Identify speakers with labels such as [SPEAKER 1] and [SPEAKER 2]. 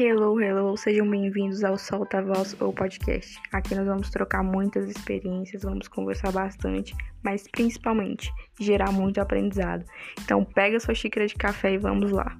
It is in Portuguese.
[SPEAKER 1] Hello, hello, sejam bem-vindos ao Solta Voz ou podcast. Aqui nós vamos trocar muitas experiências, vamos conversar bastante, mas principalmente gerar muito aprendizado. Então pega sua xícara de café e vamos lá.